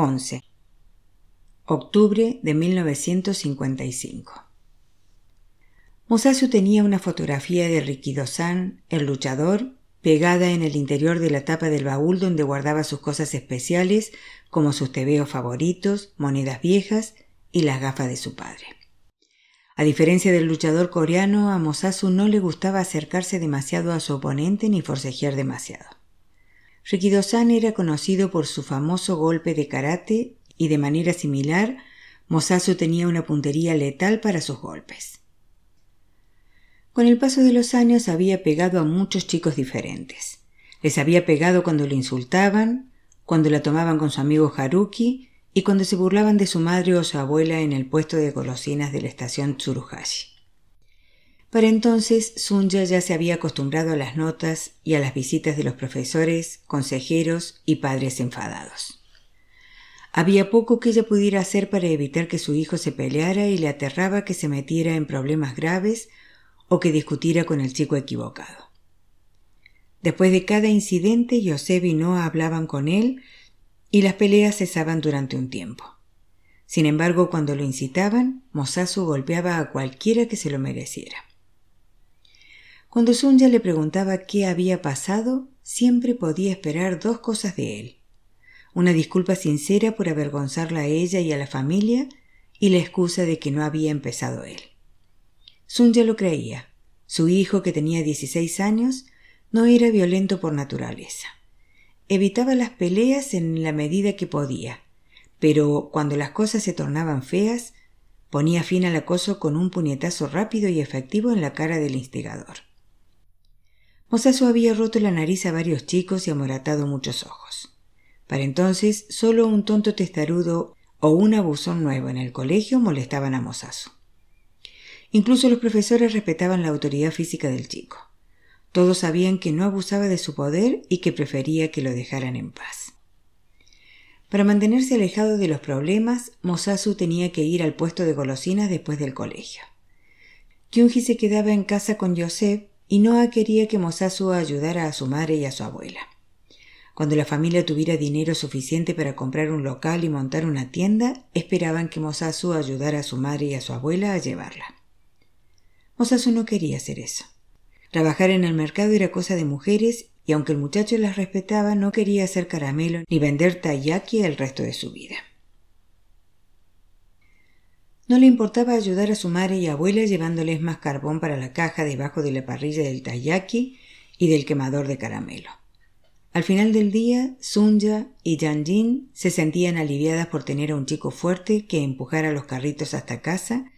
11. Octubre de 1955. Mosasu tenía una fotografía de Rikido-san, el luchador, pegada en el interior de la tapa del baúl donde guardaba sus cosas especiales como sus tebeos favoritos, monedas viejas y las gafas de su padre. A diferencia del luchador coreano, a Mosasu no le gustaba acercarse demasiado a su oponente ni forcejear demasiado. Rikido-san era conocido por su famoso golpe de karate y de manera similar, Mosasu tenía una puntería letal para sus golpes. Con el paso de los años había pegado a muchos chicos diferentes. Les había pegado cuando lo insultaban, cuando la tomaban con su amigo Haruki y cuando se burlaban de su madre o su abuela en el puesto de golosinas de la estación Tsuruhashi. Para entonces, Sunya ya se había acostumbrado a las notas y a las visitas de los profesores, consejeros y padres enfadados. Había poco que ella pudiera hacer para evitar que su hijo se peleara y le aterraba que se metiera en problemas graves o que discutiera con el chico equivocado. Después de cada incidente, Yosef y Noah hablaban con él y las peleas cesaban durante un tiempo. Sin embargo, cuando lo incitaban, Mosasu golpeaba a cualquiera que se lo mereciera. Cuando Sunya le preguntaba qué había pasado, siempre podía esperar dos cosas de él. Una disculpa sincera por avergonzarla a ella y a la familia y la excusa de que no había empezado él. Sunya lo creía. Su hijo, que tenía 16 años, no era violento por naturaleza. Evitaba las peleas en la medida que podía, pero cuando las cosas se tornaban feas, ponía fin al acoso con un puñetazo rápido y efectivo en la cara del instigador. Mosasu había roto la nariz a varios chicos y amoratado muchos ojos. Para entonces, solo un tonto testarudo o un abusón nuevo en el colegio molestaban a Mosasu. Incluso los profesores respetaban la autoridad física del chico. Todos sabían que no abusaba de su poder y que prefería que lo dejaran en paz. Para mantenerse alejado de los problemas, Mosasu tenía que ir al puesto de golosinas después del colegio. Kyunji se quedaba en casa con Yosef y Noah quería que Mosasu ayudara a su madre y a su abuela. Cuando la familia tuviera dinero suficiente para comprar un local y montar una tienda, esperaban que Mosasu ayudara a su madre y a su abuela a llevarla. Mosasu no quería hacer eso. Trabajar en el mercado era cosa de mujeres y aunque el muchacho las respetaba, no quería hacer caramelo ni vender taiyaki el resto de su vida. No le importaba ayudar a su madre y abuela llevándoles más carbón para la caja debajo de la parrilla del taiyaki y del quemador de caramelo. Al final del día, Sunya y Janjin se sentían aliviadas por tener a un chico fuerte que empujara los carritos hasta casa,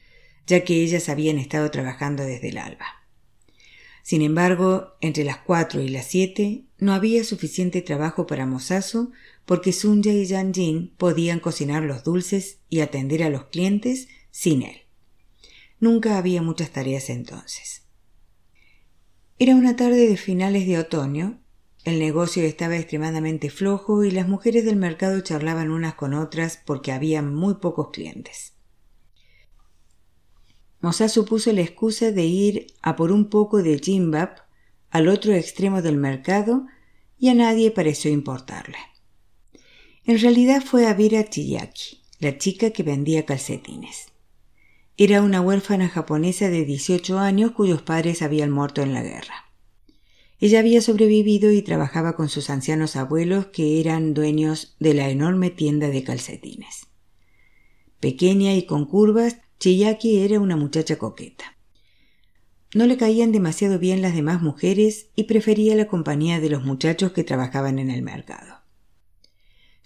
ya que ellas habían estado trabajando desde el alba. Sin embargo, entre las cuatro y las siete no había suficiente trabajo para Mosasu porque Sunya y Yanjin podían cocinar los dulces y atender a los clientes sin él. Nunca había muchas tareas entonces. Era una tarde de finales de otoño, el negocio estaba extremadamente flojo y las mujeres del mercado charlaban unas con otras porque había muy pocos clientes. Mosasu puso la excusa de ir a por un poco de jimbap al otro extremo del mercado y a nadie pareció importarle. En realidad fue a ver a Chiyaki, la chica que vendía calcetines. Era una huérfana japonesa de 18 años cuyos padres habían muerto en la guerra. Ella había sobrevivido y trabajaba con sus ancianos abuelos que eran dueños de la enorme tienda de calcetines. Pequeña y con curvas, Chiyaki era una muchacha coqueta. No le caían demasiado bien las demás mujeres y prefería la compañía de los muchachos que trabajaban en el mercado.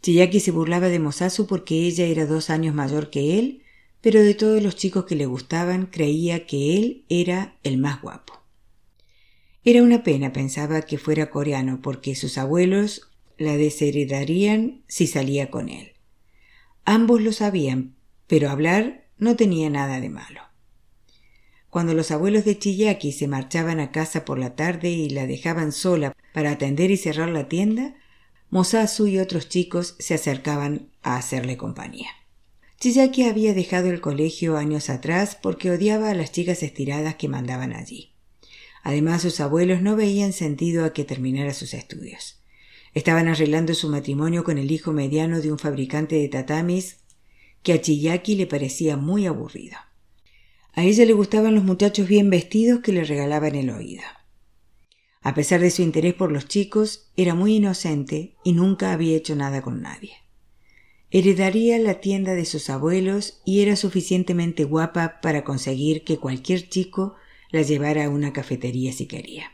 Chiyaki se burlaba de Mosasu porque ella era dos años mayor que él, pero de todos los chicos que le gustaban creía que él era el más guapo. Era una pena, pensaba, que fuera coreano, porque sus abuelos la desheredarían si salía con él. Ambos lo sabían, pero hablar no tenía nada de malo. Cuando los abuelos de Chiyaki se marchaban a casa por la tarde y la dejaban sola para atender y cerrar la tienda, Mosasu y otros chicos se acercaban a hacerle compañía. Chiyaki había dejado el colegio años atrás porque odiaba a las chicas estiradas que mandaban allí. Además, sus abuelos no veían sentido a que terminara sus estudios. Estaban arreglando su matrimonio con el hijo mediano de un fabricante de tatamis que a Chiyaki le parecía muy aburrido. A ella le gustaban los muchachos bien vestidos que le regalaban el oído. A pesar de su interés por los chicos, era muy inocente y nunca había hecho nada con nadie. Heredaría la tienda de sus abuelos y era suficientemente guapa para conseguir que cualquier chico la llevara a una cafetería si quería.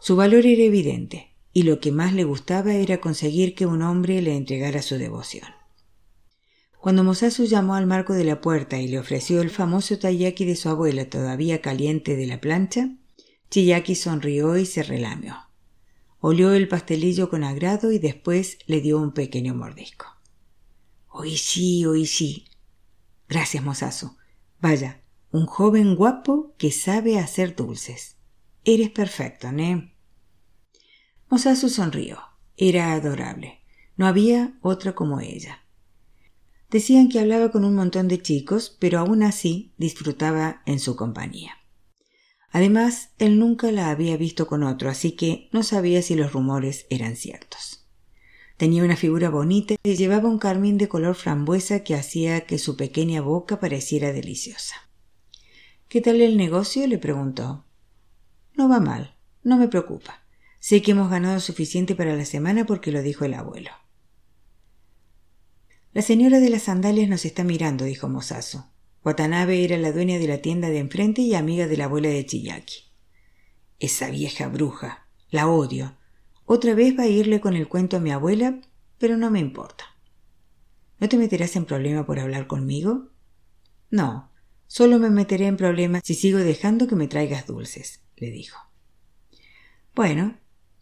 Su valor era evidente, y lo que más le gustaba era conseguir que un hombre le entregara su devoción. Cuando Mosasu llamó al marco de la puerta y le ofreció el famoso taiyaki de su abuela todavía caliente de la plancha, Chiyaki sonrió y se relamió. Olió el pastelillo con agrado y después le dio un pequeño mordisco. Hoy sí, hoy sí. Gracias, mozazo. Vaya, un joven guapo que sabe hacer dulces. Eres perfecto, ¿ne? Mozazo sonrió. Era adorable. No había otra como ella. Decían que hablaba con un montón de chicos, pero aún así disfrutaba en su compañía. Además, él nunca la había visto con otro, así que no sabía si los rumores eran ciertos. Tenía una figura bonita y llevaba un carmín de color frambuesa que hacía que su pequeña boca pareciera deliciosa. ¿Qué tal el negocio? le preguntó. No va mal, no me preocupa. Sé que hemos ganado suficiente para la semana porque lo dijo el abuelo. La señora de las sandalias nos está mirando, dijo Mosazo. Watanabe era la dueña de la tienda de enfrente y amiga de la abuela de Chiyaki. Esa vieja bruja. La odio. Otra vez va a irle con el cuento a mi abuela, pero no me importa. ¿No te meterás en problema por hablar conmigo? No, solo me meteré en problemas si sigo dejando que me traigas dulces, le dijo. Bueno,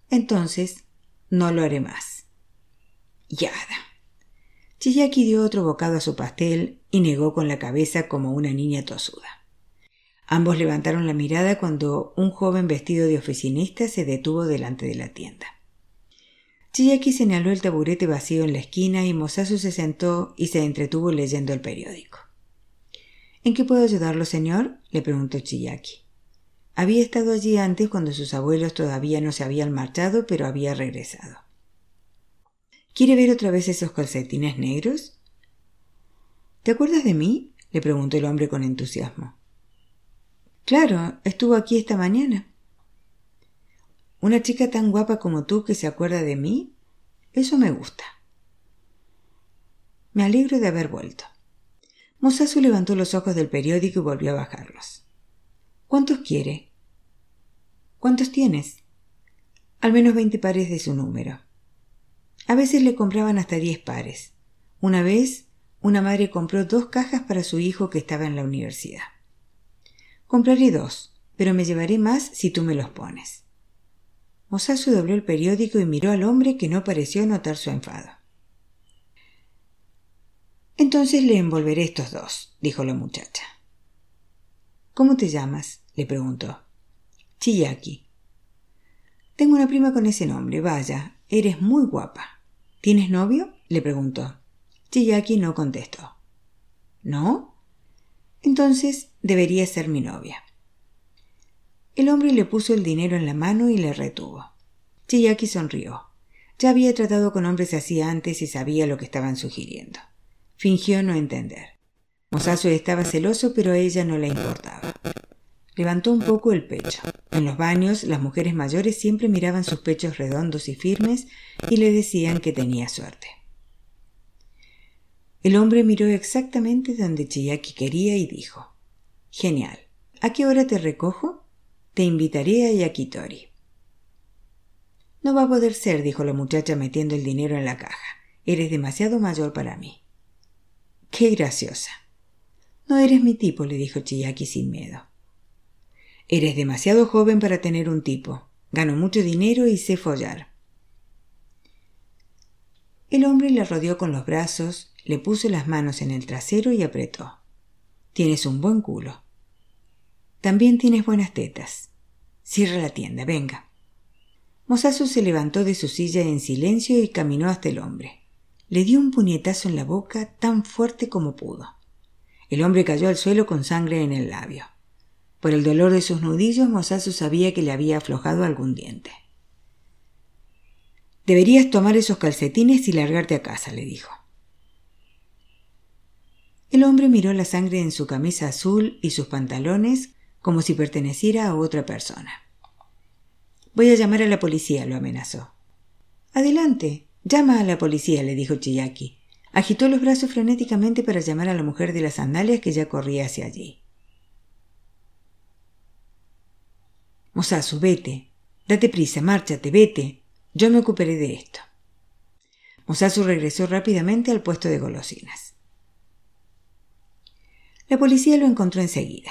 entonces no lo haré más. Yada. Chiyaki dio otro bocado a su pastel y negó con la cabeza como una niña tosuda. Ambos levantaron la mirada cuando un joven vestido de oficinista se detuvo delante de la tienda. Chiyaki señaló el taburete vacío en la esquina y Mosasu se sentó y se entretuvo leyendo el periódico. ¿En qué puedo ayudarlo, señor? le preguntó Chiyaki. Había estado allí antes cuando sus abuelos todavía no se habían marchado, pero había regresado. ¿Quiere ver otra vez esos calcetines negros? ¿Te acuerdas de mí? le preguntó el hombre con entusiasmo. Claro, estuvo aquí esta mañana. ¿Una chica tan guapa como tú que se acuerda de mí? Eso me gusta. Me alegro de haber vuelto. Mosasu levantó los ojos del periódico y volvió a bajarlos. ¿Cuántos quiere? ¿Cuántos tienes? Al menos veinte pares de su número. A veces le compraban hasta diez pares. Una vez, una madre compró dos cajas para su hijo que estaba en la universidad. Compraré dos, pero me llevaré más si tú me los pones. Mosasu dobló el periódico y miró al hombre que no pareció notar su enfado. Entonces le envolveré estos dos, dijo la muchacha. ¿Cómo te llamas? le preguntó. Chiyaki. Tengo una prima con ese nombre, vaya, eres muy guapa. ¿Tienes novio? le preguntó. Chiyaki no contestó. ¿No? Entonces debería ser mi novia. El hombre le puso el dinero en la mano y le retuvo. Chiyaki sonrió. Ya había tratado con hombres así antes y sabía lo que estaban sugiriendo. Fingió no entender. Mosasu estaba celoso, pero a ella no le importaba. Levantó un poco el pecho. En los baños, las mujeres mayores siempre miraban sus pechos redondos y firmes y le decían que tenía suerte. El hombre miró exactamente donde Chiyaki quería y dijo: Genial. ¿A qué hora te recojo? Te invitaré a Yakitori. No va a poder ser, dijo la muchacha metiendo el dinero en la caja. Eres demasiado mayor para mí. Qué graciosa. No eres mi tipo, le dijo Chiyaki sin miedo. Eres demasiado joven para tener un tipo. Gano mucho dinero y sé follar. El hombre le rodeó con los brazos, le puso las manos en el trasero y apretó. Tienes un buen culo. También tienes buenas tetas. Cierra la tienda, venga. Mosazo se levantó de su silla en silencio y caminó hasta el hombre. Le dio un puñetazo en la boca tan fuerte como pudo. El hombre cayó al suelo con sangre en el labio. Por el dolor de sus nudillos, Mosasu sabía que le había aflojado algún diente. Deberías tomar esos calcetines y largarte a casa, le dijo. El hombre miró la sangre en su camisa azul y sus pantalones como si perteneciera a otra persona. Voy a llamar a la policía, lo amenazó. Adelante, llama a la policía, le dijo Chiyaki. Agitó los brazos frenéticamente para llamar a la mujer de las sandalias que ya corría hacia allí. Mosasu, vete. Date prisa, márchate, vete. Yo me ocuparé de esto. Mosasu regresó rápidamente al puesto de golosinas. La policía lo encontró enseguida.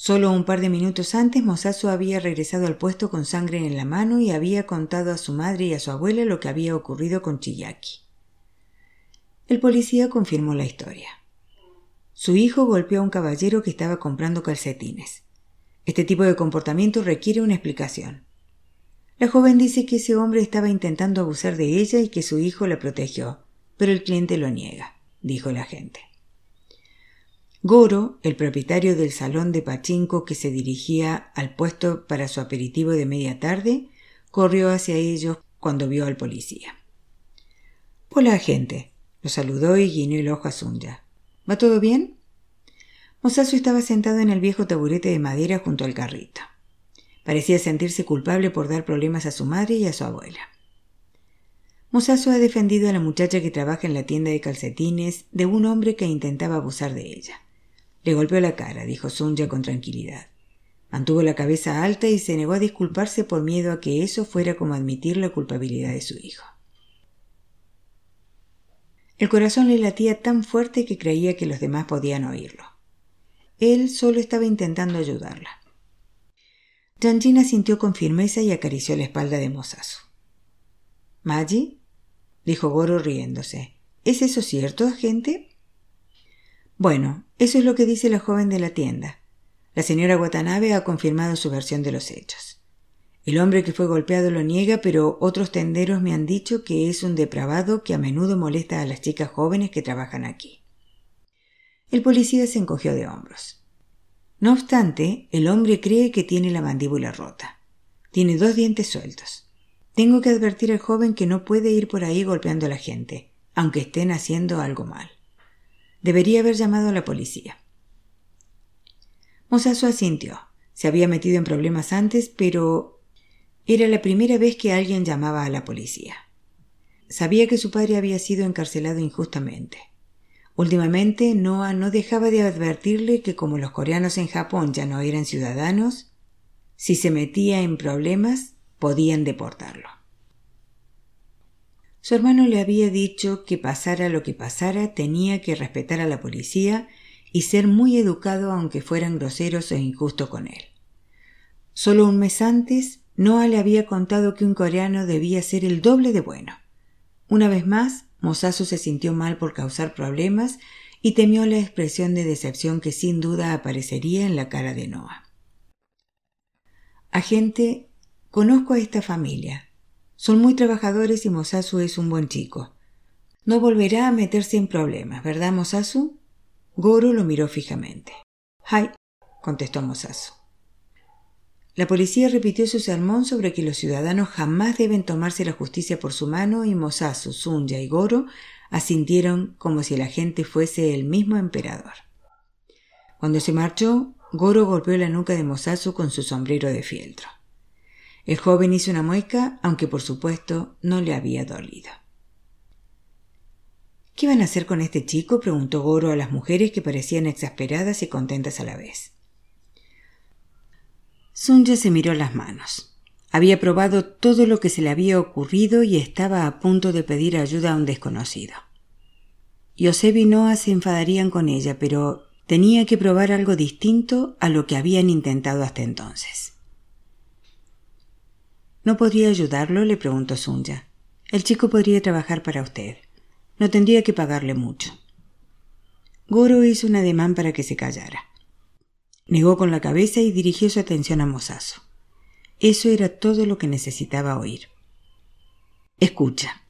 Solo un par de minutos antes Mosasu había regresado al puesto con sangre en la mano y había contado a su madre y a su abuela lo que había ocurrido con Chiyaki. El policía confirmó la historia. Su hijo golpeó a un caballero que estaba comprando calcetines. Este tipo de comportamiento requiere una explicación. La joven dice que ese hombre estaba intentando abusar de ella y que su hijo la protegió, pero el cliente lo niega, dijo el agente. Goro, el propietario del salón de pachinko que se dirigía al puesto para su aperitivo de media tarde, corrió hacia ellos cuando vio al policía. Hola, agente. Lo saludó y guiñó el ojo a Sunya. ¿Va todo bien? Mosasu estaba sentado en el viejo taburete de madera junto al carrito. Parecía sentirse culpable por dar problemas a su madre y a su abuela. Mosasu ha defendido a la muchacha que trabaja en la tienda de calcetines de un hombre que intentaba abusar de ella. Le golpeó la cara, dijo Sunya con tranquilidad. Mantuvo la cabeza alta y se negó a disculparse por miedo a que eso fuera como admitir la culpabilidad de su hijo. El corazón le latía tan fuerte que creía que los demás podían oírlo. Él solo estaba intentando ayudarla. Janjina sintió con firmeza y acarició la espalda de Mosasu. ¿Maggi? dijo Goro riéndose. ¿Es eso cierto, agente? Bueno, eso es lo que dice la joven de la tienda. La señora Watanabe ha confirmado su versión de los hechos. El hombre que fue golpeado lo niega, pero otros tenderos me han dicho que es un depravado que a menudo molesta a las chicas jóvenes que trabajan aquí. El policía se encogió de hombros. No obstante, el hombre cree que tiene la mandíbula rota. Tiene dos dientes sueltos. Tengo que advertir al joven que no puede ir por ahí golpeando a la gente, aunque estén haciendo algo mal. Debería haber llamado a la policía. Mosasu asintió. Se había metido en problemas antes, pero era la primera vez que alguien llamaba a la policía. Sabía que su padre había sido encarcelado injustamente. Últimamente, Noah no dejaba de advertirle que como los coreanos en Japón ya no eran ciudadanos, si se metía en problemas, podían deportarlo. Su hermano le había dicho que pasara lo que pasara tenía que respetar a la policía y ser muy educado aunque fueran groseros e injustos con él. Solo un mes antes, Noah le había contado que un coreano debía ser el doble de bueno. Una vez más, Mosasu se sintió mal por causar problemas y temió la expresión de decepción que sin duda aparecería en la cara de Noah. Agente, conozco a esta familia, son muy trabajadores y Mosasu es un buen chico. No volverá a meterse en problemas, ¿verdad, Mosasu? Goro lo miró fijamente. Hai, contestó Mosasu. La policía repitió su sermón sobre que los ciudadanos jamás deben tomarse la justicia por su mano y Mosasu, Sunya y Goro asintieron como si la gente fuese el mismo emperador. Cuando se marchó, Goro golpeó la nuca de Mosasu con su sombrero de fieltro. El joven hizo una mueca, aunque por supuesto no le había dolido. ¿Qué van a hacer con este chico? preguntó Goro a las mujeres que parecían exasperadas y contentas a la vez. Sunja se miró las manos. Había probado todo lo que se le había ocurrido y estaba a punto de pedir ayuda a un desconocido. Yosef y Noah se enfadarían con ella, pero tenía que probar algo distinto a lo que habían intentado hasta entonces. ¿No podría ayudarlo? le preguntó Sunya. El chico podría trabajar para usted. No tendría que pagarle mucho. Goro hizo un ademán para que se callara. Negó con la cabeza y dirigió su atención a Mosazo. Eso era todo lo que necesitaba oír. Escucha.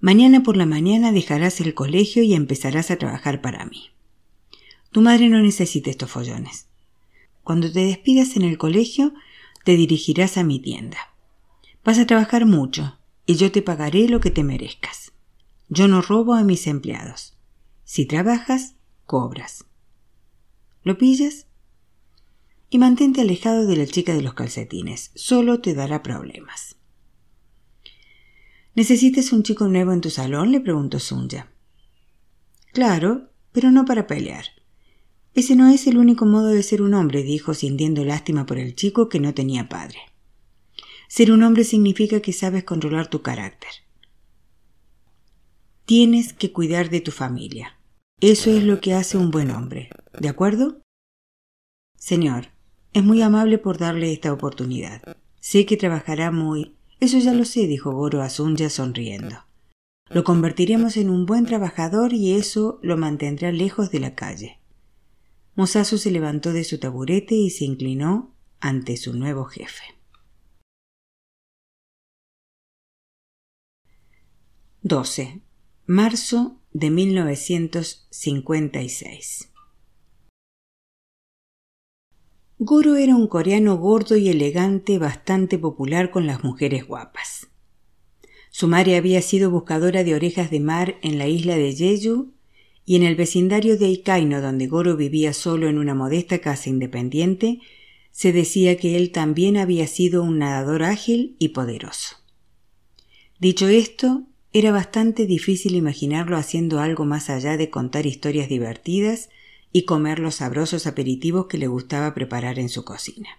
Mañana por la mañana dejarás el colegio y empezarás a trabajar para mí. Tu madre no necesita estos follones. Cuando te despidas en el colegio, te dirigirás a mi tienda. Vas a trabajar mucho, y yo te pagaré lo que te merezcas. Yo no robo a mis empleados. Si trabajas, cobras. ¿Lo pillas? Y mantente alejado de la chica de los calcetines, solo te dará problemas. ¿Necesitas un chico nuevo en tu salón? le preguntó Sunja. Claro, pero no para pelear. Ese no es el único modo de ser un hombre, dijo, sintiendo lástima por el chico que no tenía padre. Ser un hombre significa que sabes controlar tu carácter. Tienes que cuidar de tu familia. Eso es lo que hace un buen hombre. ¿De acuerdo? Señor, es muy amable por darle esta oportunidad. Sé que trabajará muy. Eso ya lo sé, dijo Goro a Sunya sonriendo. Lo convertiremos en un buen trabajador y eso lo mantendrá lejos de la calle. Mosasu se levantó de su taburete y se inclinó ante su nuevo jefe. 12. Marzo de 1956. Goro era un coreano gordo y elegante bastante popular con las mujeres guapas. Su madre había sido buscadora de orejas de mar en la isla de Jeju y en el vecindario de Ikaino, donde Goro vivía solo en una modesta casa independiente, se decía que él también había sido un nadador ágil y poderoso. Dicho esto, era bastante difícil imaginarlo haciendo algo más allá de contar historias divertidas y comer los sabrosos aperitivos que le gustaba preparar en su cocina.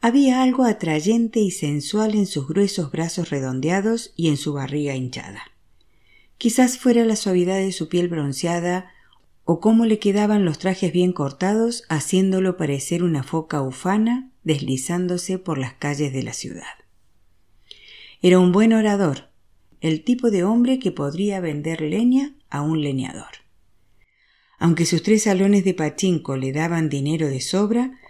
Había algo atrayente y sensual en sus gruesos brazos redondeados y en su barriga hinchada. Quizás fuera la suavidad de su piel bronceada o cómo le quedaban los trajes bien cortados, haciéndolo parecer una foca ufana deslizándose por las calles de la ciudad. Era un buen orador, el tipo de hombre que podría vender leña a un leñador. Aunque sus tres salones de pachinko le daban dinero de sobra,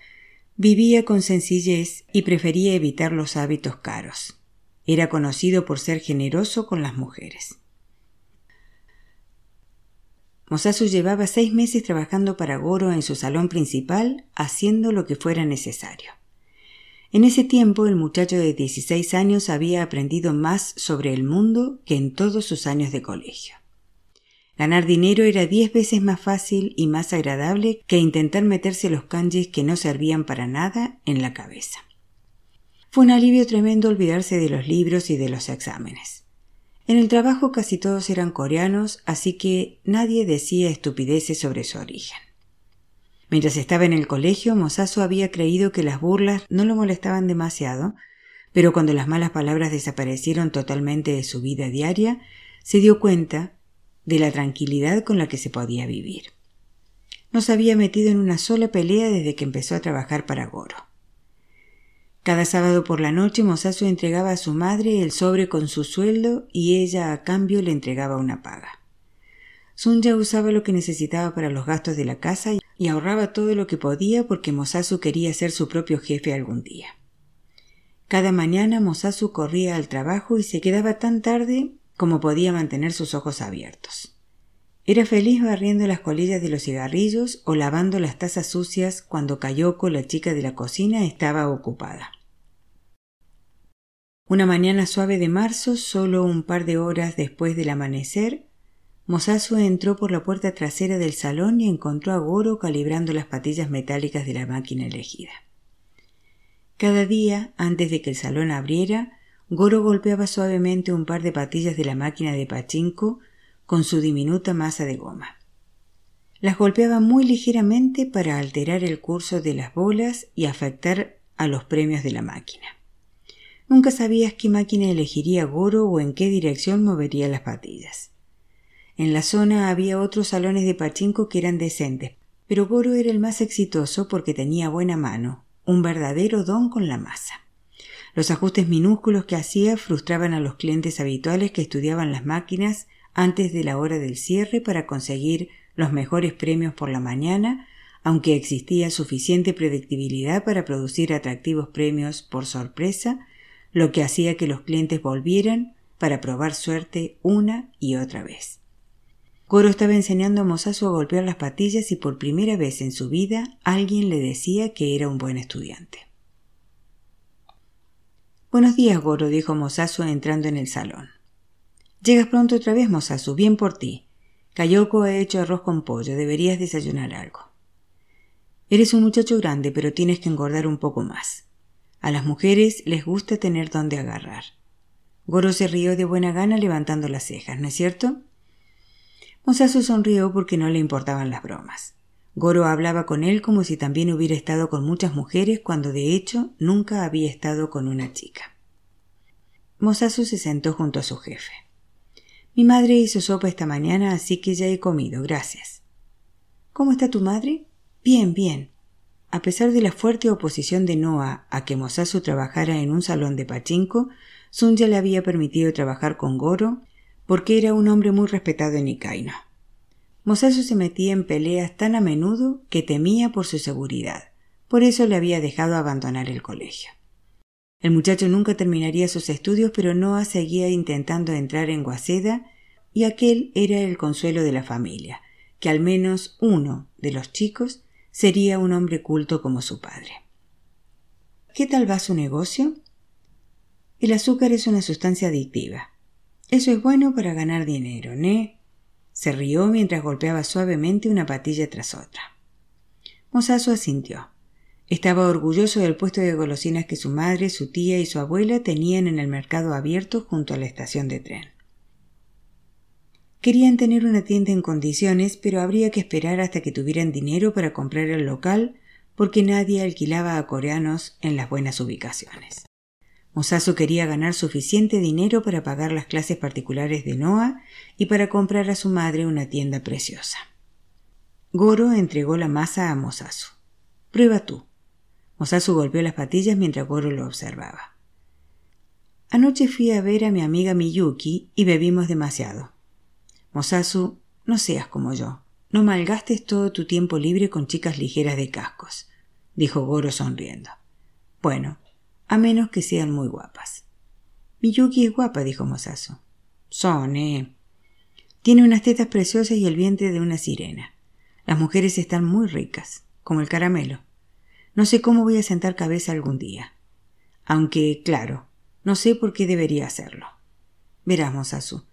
vivía con sencillez y prefería evitar los hábitos caros. Era conocido por ser generoso con las mujeres. Mosasu llevaba seis meses trabajando para Goro en su salón principal, haciendo lo que fuera necesario. En ese tiempo el muchacho de 16 años había aprendido más sobre el mundo que en todos sus años de colegio. Ganar dinero era diez veces más fácil y más agradable que intentar meterse los kanjis que no servían para nada en la cabeza. Fue un alivio tremendo olvidarse de los libros y de los exámenes. En el trabajo casi todos eran coreanos, así que nadie decía estupideces sobre su origen. Mientras estaba en el colegio, Mosasu había creído que las burlas no lo molestaban demasiado, pero cuando las malas palabras desaparecieron totalmente de su vida diaria, se dio cuenta de la tranquilidad con la que se podía vivir. No se había metido en una sola pelea desde que empezó a trabajar para Goro. Cada sábado por la noche Mosasu entregaba a su madre el sobre con su sueldo y ella a cambio le entregaba una paga. Sunya usaba lo que necesitaba para los gastos de la casa y ahorraba todo lo que podía porque Mosasu quería ser su propio jefe algún día. Cada mañana Mosasu corría al trabajo y se quedaba tan tarde como podía mantener sus ojos abiertos. Era feliz barriendo las colillas de los cigarrillos o lavando las tazas sucias cuando Kayoko, la chica de la cocina, estaba ocupada. Una mañana suave de marzo, solo un par de horas después del amanecer, Mosasu entró por la puerta trasera del salón y encontró a Goro calibrando las patillas metálicas de la máquina elegida. Cada día, antes de que el salón abriera, Goro golpeaba suavemente un par de patillas de la máquina de pachinko con su diminuta masa de goma. Las golpeaba muy ligeramente para alterar el curso de las bolas y afectar a los premios de la máquina. Nunca sabías qué máquina elegiría Goro o en qué dirección movería las patillas. En la zona había otros salones de pachinko que eran decentes, pero Goro era el más exitoso porque tenía buena mano, un verdadero don con la masa. Los ajustes minúsculos que hacía frustraban a los clientes habituales que estudiaban las máquinas antes de la hora del cierre para conseguir los mejores premios por la mañana, aunque existía suficiente predictibilidad para producir atractivos premios por sorpresa, lo que hacía que los clientes volvieran para probar suerte una y otra vez. Goro estaba enseñando a Mosasu a golpear las patillas y por primera vez en su vida alguien le decía que era un buen estudiante. Buenos días, Goro, dijo Mosasu entrando en el salón. Llegas pronto otra vez, Mosasu, bien por ti. Kayoko ha hecho arroz con pollo, deberías desayunar algo. Eres un muchacho grande, pero tienes que engordar un poco más. A las mujeres les gusta tener donde agarrar. Goro se rió de buena gana levantando las cejas, ¿no es cierto? Mosasu sonrió porque no le importaban las bromas. Goro hablaba con él como si también hubiera estado con muchas mujeres cuando de hecho nunca había estado con una chica. Mosasu se sentó junto a su jefe. Mi madre hizo sopa esta mañana, así que ya he comido, gracias. ¿Cómo está tu madre? Bien, bien. A pesar de la fuerte oposición de Noah a que Mosasu trabajara en un salón de pachinko, Sunya le había permitido trabajar con Goro porque era un hombre muy respetado en Ikaino. Mosasu se metía en peleas tan a menudo que temía por su seguridad. Por eso le había dejado abandonar el colegio. El muchacho nunca terminaría sus estudios, pero Noah seguía intentando entrar en Waseda y aquel era el consuelo de la familia, que al menos uno de los chicos sería un hombre culto como su padre. ¿Qué tal va su negocio? El azúcar es una sustancia adictiva. Eso es bueno para ganar dinero, ¿ne? Se rió mientras golpeaba suavemente una patilla tras otra. Mosazo asintió. Estaba orgulloso del puesto de golosinas que su madre, su tía y su abuela tenían en el mercado abierto junto a la estación de tren. Querían tener una tienda en condiciones, pero habría que esperar hasta que tuvieran dinero para comprar el local, porque nadie alquilaba a coreanos en las buenas ubicaciones. Mosasu quería ganar suficiente dinero para pagar las clases particulares de Noah y para comprar a su madre una tienda preciosa. Goro entregó la masa a Mosasu. Prueba tú. Mosasu golpeó las patillas mientras Goro lo observaba. Anoche fui a ver a mi amiga Miyuki y bebimos demasiado. Mosasu, no seas como yo. No malgastes todo tu tiempo libre con chicas ligeras de cascos, dijo Goro sonriendo. Bueno, a menos que sean muy guapas. Miyuki es guapa, dijo Mosasu. Son, eh. Tiene unas tetas preciosas y el vientre de una sirena. Las mujeres están muy ricas, como el caramelo. No sé cómo voy a sentar cabeza algún día. Aunque, claro, no sé por qué debería hacerlo. Verás, Mosasu,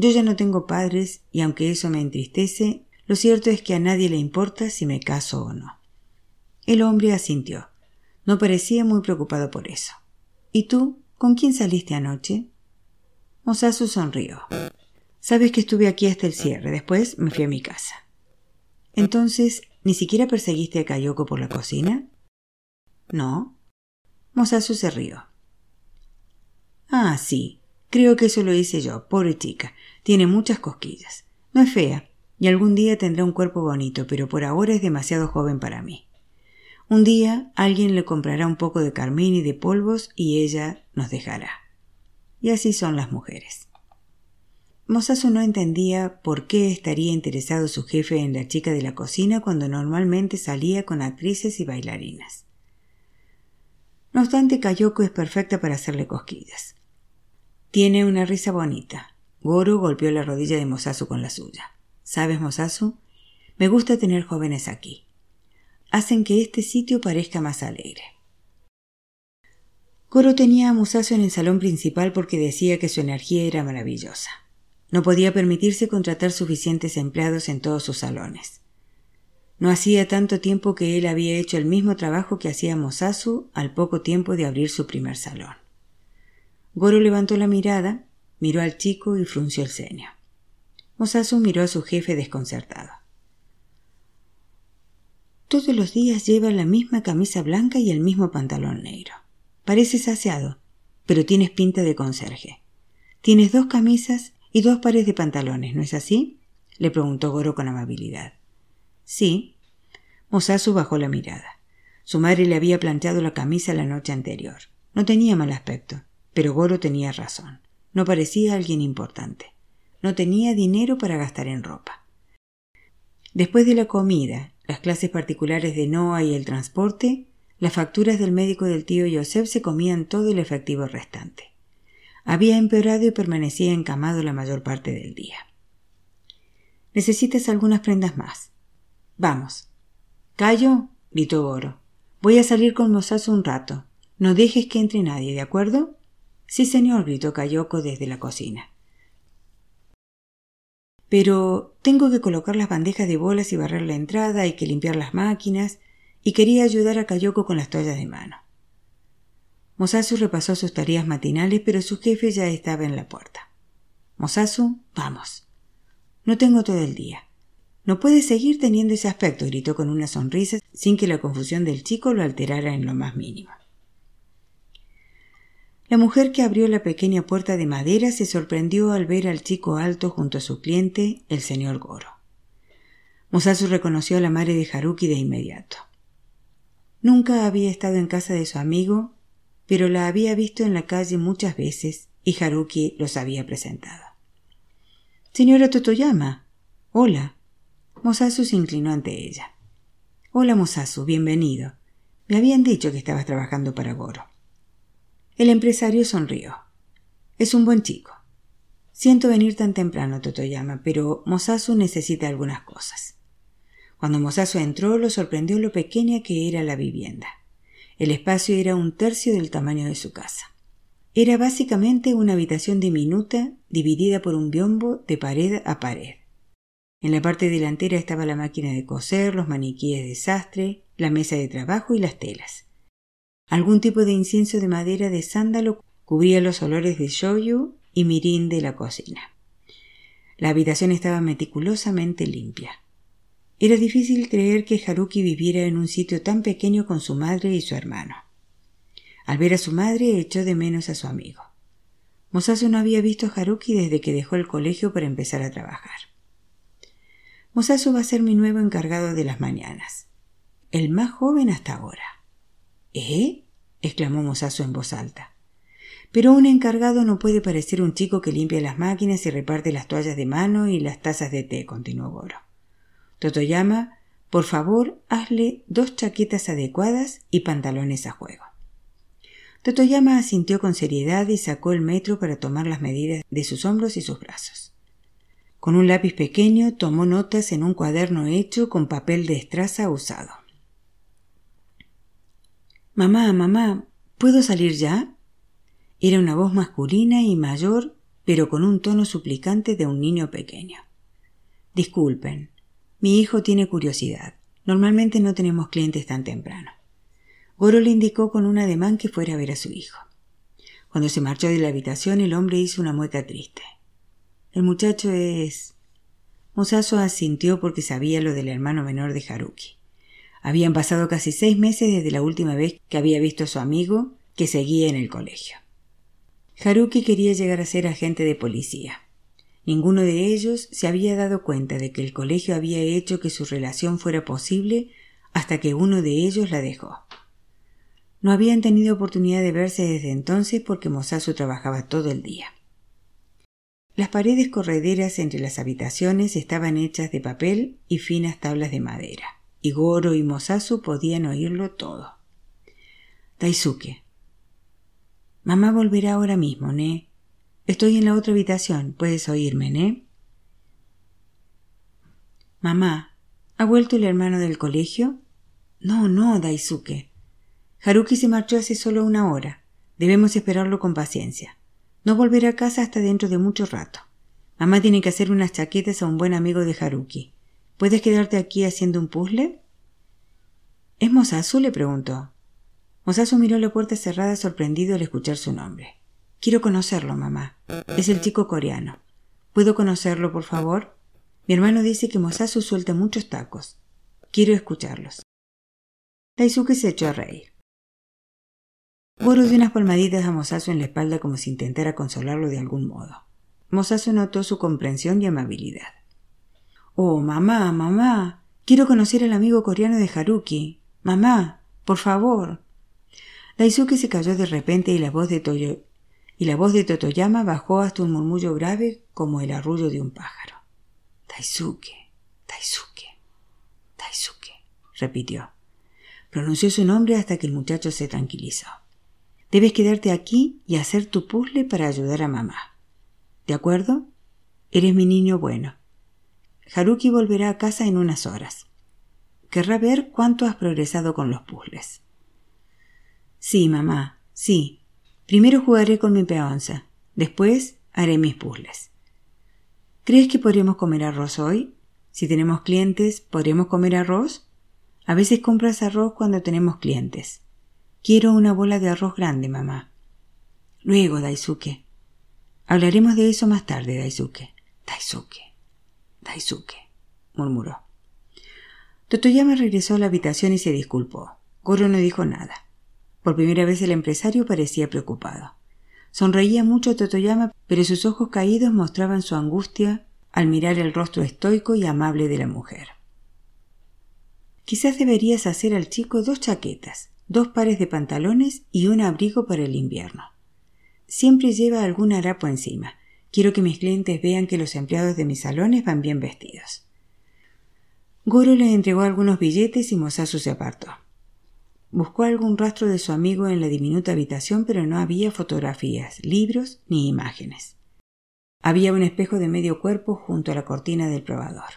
yo ya no tengo padres y aunque eso me entristece, lo cierto es que a nadie le importa si me caso o no. El hombre asintió. No parecía muy preocupado por eso. ¿Y tú? ¿Con quién saliste anoche? Mosasu sonrió. Sabes que estuve aquí hasta el cierre. Después me fui a mi casa. Entonces, ¿ni siquiera perseguiste a Kayoko por la cocina? No. Mosasu se rió. Ah, sí. Creo que eso lo hice yo. Pobre chica. Tiene muchas cosquillas. No es fea, y algún día tendrá un cuerpo bonito, pero por ahora es demasiado joven para mí. Un día alguien le comprará un poco de carmín y de polvos y ella nos dejará. Y así son las mujeres. Mosasu no entendía por qué estaría interesado su jefe en la chica de la cocina cuando normalmente salía con actrices y bailarinas. No obstante, Kayoko es perfecta para hacerle cosquillas. Tiene una risa bonita. Goro golpeó la rodilla de Mosasu con la suya. ¿Sabes, Mosasu? Me gusta tener jóvenes aquí hacen que este sitio parezca más alegre. Goro tenía a Musasu en el salón principal porque decía que su energía era maravillosa. No podía permitirse contratar suficientes empleados en todos sus salones. No hacía tanto tiempo que él había hecho el mismo trabajo que hacía Mosasu al poco tiempo de abrir su primer salón. Goro levantó la mirada, miró al chico y frunció el ceño. Mosasu miró a su jefe desconcertado. Todos los días lleva la misma camisa blanca y el mismo pantalón negro. Pareces aseado, pero tienes pinta de conserje. Tienes dos camisas y dos pares de pantalones, ¿no es así? le preguntó Goro con amabilidad. Sí. Mosasu bajó la mirada. Su madre le había planchado la camisa la noche anterior. No tenía mal aspecto, pero Goro tenía razón. No parecía alguien importante. No tenía dinero para gastar en ropa. Después de la comida las clases particulares de Noah y el transporte, las facturas del médico del tío Joseph se comían todo el efectivo restante. Había empeorado y permanecía encamado la mayor parte del día. Necesitas algunas prendas más. Vamos. Callo, gritó Goro. Voy a salir con Mosasu un rato. No dejes que entre nadie, ¿de acuerdo? Sí, señor, gritó Kayoko desde la cocina. Pero tengo que colocar las bandejas de bolas y barrer la entrada, hay que limpiar las máquinas, y quería ayudar a Kayoko con las toallas de mano. Mosasu repasó sus tareas matinales, pero su jefe ya estaba en la puerta. Mosasu, vamos. No tengo todo el día. No puede seguir teniendo ese aspecto, gritó con una sonrisa, sin que la confusión del chico lo alterara en lo más mínimo. La mujer que abrió la pequeña puerta de madera se sorprendió al ver al chico alto junto a su cliente, el señor Goro. Mosasu reconoció a la madre de Haruki de inmediato. Nunca había estado en casa de su amigo, pero la había visto en la calle muchas veces y Haruki los había presentado. Señora Totoyama. Hola. Mosasu se inclinó ante ella. Hola, Mosasu, bienvenido. Me habían dicho que estabas trabajando para Goro. El empresario sonrió. Es un buen chico. Siento venir tan temprano, Totoyama, pero Mosasu necesita algunas cosas. Cuando Mosasu entró, lo sorprendió lo pequeña que era la vivienda. El espacio era un tercio del tamaño de su casa. Era básicamente una habitación diminuta dividida por un biombo de pared a pared. En la parte delantera estaba la máquina de coser, los maniquíes de sastre, la mesa de trabajo y las telas. Algún tipo de incienso de madera de sándalo cubría los olores de shoyu y mirin de la cocina. La habitación estaba meticulosamente limpia. Era difícil creer que Haruki viviera en un sitio tan pequeño con su madre y su hermano. Al ver a su madre echó de menos a su amigo. Mosasu no había visto a Haruki desde que dejó el colegio para empezar a trabajar. Mosasu va a ser mi nuevo encargado de las mañanas. El más joven hasta ahora. ¿Eh? exclamó Mosasu en voz alta. Pero un encargado no puede parecer un chico que limpia las máquinas y reparte las toallas de mano y las tazas de té, continuó Goro. Totoyama, por favor, hazle dos chaquetas adecuadas y pantalones a juego. Totoyama asintió con seriedad y sacó el metro para tomar las medidas de sus hombros y sus brazos. Con un lápiz pequeño tomó notas en un cuaderno hecho con papel de estraza usado. Mamá, mamá, ¿puedo salir ya? Era una voz masculina y mayor, pero con un tono suplicante de un niño pequeño. Disculpen, mi hijo tiene curiosidad. Normalmente no tenemos clientes tan temprano. Goro le indicó con un ademán que fuera a ver a su hijo. Cuando se marchó de la habitación, el hombre hizo una mueca triste. El muchacho es. Mosaso asintió porque sabía lo del hermano menor de Haruki. Habían pasado casi seis meses desde la última vez que había visto a su amigo, que seguía en el colegio. Haruki quería llegar a ser agente de policía. Ninguno de ellos se había dado cuenta de que el colegio había hecho que su relación fuera posible hasta que uno de ellos la dejó. No habían tenido oportunidad de verse desde entonces porque Mosasu trabajaba todo el día. Las paredes correderas entre las habitaciones estaban hechas de papel y finas tablas de madera, y Goro y Mosasu podían oírlo todo. Daisuke. Mamá volverá ahora mismo, ¿ne? Estoy en la otra habitación. Puedes oírme, ¿eh? Mamá, ¿ha vuelto el hermano del colegio? No, no, Daisuke. Haruki se marchó hace solo una hora. Debemos esperarlo con paciencia. No volverá a casa hasta dentro de mucho rato. Mamá tiene que hacer unas chaquetas a un buen amigo de Haruki. ¿Puedes quedarte aquí haciendo un puzzle? ¿Es Mosasu? le preguntó. Mosasu miró la puerta cerrada sorprendido al escuchar su nombre. Quiero conocerlo, mamá. Es el chico coreano. ¿Puedo conocerlo, por favor? Mi hermano dice que Mosasu suelta muchos tacos. Quiero escucharlos. Daisuke se echó a reír. Goro dio unas palmaditas a Mosasu en la espalda como si intentara consolarlo de algún modo. Mosasu notó su comprensión y amabilidad. Oh, mamá, mamá. Quiero conocer al amigo coreano de Haruki. Mamá, por favor. Daisuke se cayó de repente y la voz de Totoyama bajó hasta un murmullo grave como el arrullo de un pájaro. Taisuke, Taisuke, Taisuke, repitió. Pronunció su nombre hasta que el muchacho se tranquilizó. Debes quedarte aquí y hacer tu puzzle para ayudar a mamá. ¿De acuerdo? Eres mi niño bueno. Haruki volverá a casa en unas horas. Querrá ver cuánto has progresado con los puzzles. Sí, mamá, sí, Primero jugaré con mi peonza, después haré mis puzzles. ¿Crees que podríamos comer arroz hoy? Si tenemos clientes, ¿podríamos comer arroz? A veces compras arroz cuando tenemos clientes. Quiero una bola de arroz grande, mamá. Luego, Daisuke. Hablaremos de eso más tarde, Daisuke. Daisuke. Daisuke, murmuró. Totoyama regresó a la habitación y se disculpó. Goro no dijo nada. Por primera vez el empresario parecía preocupado. Sonreía mucho Totoyama, pero sus ojos caídos mostraban su angustia al mirar el rostro estoico y amable de la mujer. Quizás deberías hacer al chico dos chaquetas, dos pares de pantalones y un abrigo para el invierno. Siempre lleva algún harapo encima. Quiero que mis clientes vean que los empleados de mis salones van bien vestidos. Goro le entregó algunos billetes y Mosasu se apartó. Buscó algún rastro de su amigo en la diminuta habitación, pero no había fotografías, libros ni imágenes. Había un espejo de medio cuerpo junto a la cortina del probador.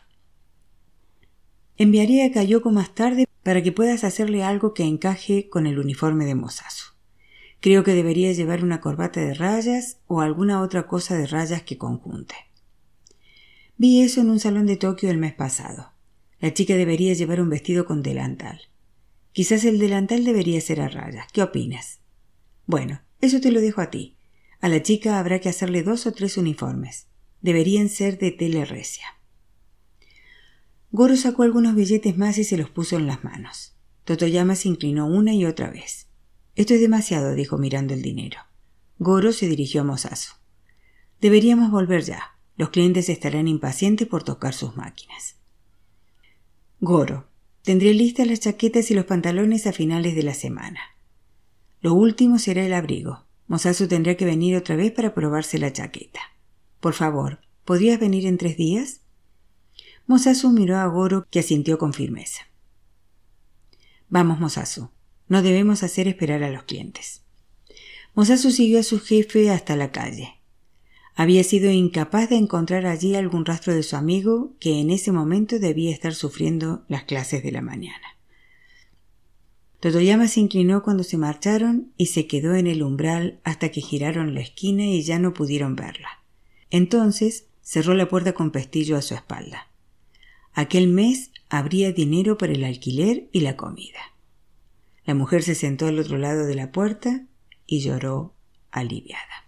Enviaré a Kayoko más tarde para que puedas hacerle algo que encaje con el uniforme de Mosasu. Creo que debería llevar una corbata de rayas o alguna otra cosa de rayas que conjunte. Vi eso en un salón de Tokio el mes pasado. La chica debería llevar un vestido con delantal. Quizás el delantal debería ser a rayas. ¿Qué opinas? Bueno, eso te lo dejo a ti. A la chica habrá que hacerle dos o tres uniformes. Deberían ser de tela recia. Goro sacó algunos billetes más y se los puso en las manos. Totoyama se inclinó una y otra vez. Esto es demasiado, dijo mirando el dinero. Goro se dirigió a Mosasu. Deberíamos volver ya. Los clientes estarán impacientes por tocar sus máquinas. Goro, tendré listas las chaquetas y los pantalones a finales de la semana. Lo último será el abrigo. Mosasu tendrá que venir otra vez para probarse la chaqueta. Por favor, ¿podrías venir en tres días? Mosasu miró a Goro, que asintió con firmeza. Vamos, Mosasu. No debemos hacer esperar a los clientes. Mosasu siguió a su jefe hasta la calle. Había sido incapaz de encontrar allí algún rastro de su amigo, que en ese momento debía estar sufriendo las clases de la mañana. Totoyama se inclinó cuando se marcharon y se quedó en el umbral hasta que giraron la esquina y ya no pudieron verla. Entonces cerró la puerta con pestillo a su espalda. Aquel mes habría dinero para el alquiler y la comida. La mujer se sentó al otro lado de la puerta y lloró aliviada.